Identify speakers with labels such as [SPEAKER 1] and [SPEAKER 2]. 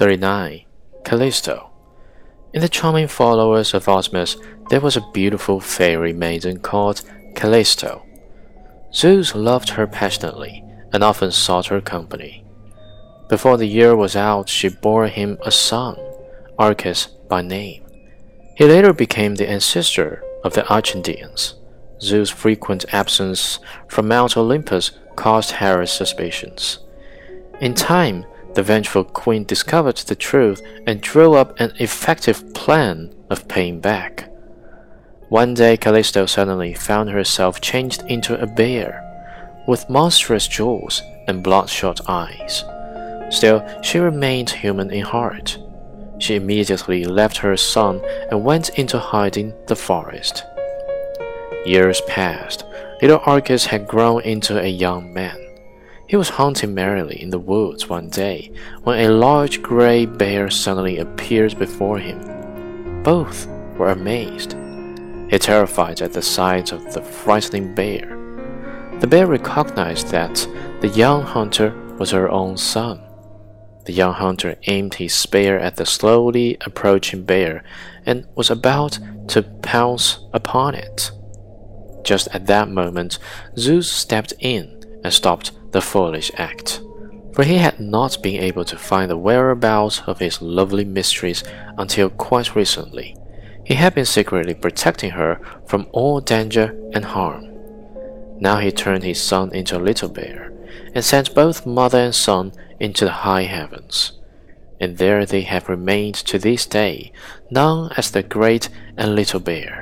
[SPEAKER 1] 39. Callisto. In the charming followers of Artemis, there was a beautiful fairy maiden called Callisto. Zeus loved her passionately and often sought her company. Before the year was out, she bore him a son, Arcas by name. He later became the ancestor of the Arcadians. Zeus' frequent absence from Mount Olympus caused Hera's suspicions. In time, the vengeful queen discovered the truth and drew up an effective plan of paying back. One day, Callisto suddenly found herself changed into a bear, with monstrous jaws and bloodshot eyes. Still, she remained human in heart. She immediately left her son and went into hiding the forest. Years passed. Little Arcas had grown into a young man. He was hunting merrily in the woods one day when a large gray bear suddenly appeared before him. Both were amazed. He terrified at the sight of the frightening bear. The bear recognized that the young hunter was her own son. The young hunter aimed his spear at the slowly approaching bear and was about to pounce upon it. Just at that moment, Zeus stepped in and stopped the foolish act, for he had not been able to find the whereabouts of his lovely mistress until quite recently. He had been secretly protecting her from all danger and harm. Now he turned his son into a little bear, and sent both mother and son into the high heavens. And there they have remained to this day, known as the Great and Little Bear.